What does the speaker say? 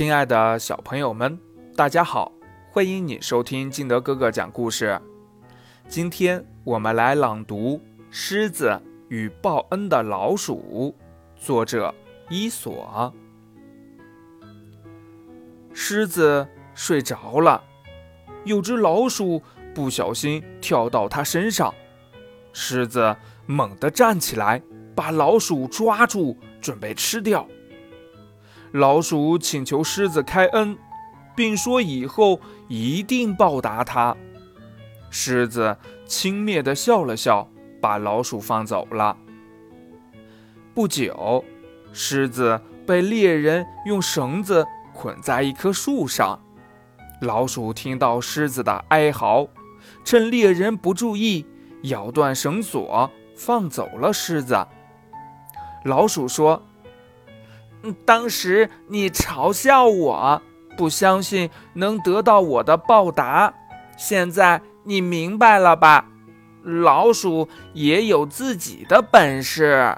亲爱的小朋友们，大家好！欢迎你收听金德哥哥讲故事。今天我们来朗读《狮子与报恩的老鼠》，作者伊索。狮子睡着了，有只老鼠不小心跳到它身上，狮子猛地站起来，把老鼠抓住，准备吃掉。老鼠请求狮子开恩，并说以后一定报答他。狮子轻蔑地笑了笑，把老鼠放走了。不久，狮子被猎人用绳子捆在一棵树上。老鼠听到狮子的哀嚎，趁猎人不注意，咬断绳索，放走了狮子。老鼠说。当时你嘲笑我，不相信能得到我的报答。现在你明白了吧？老鼠也有自己的本事。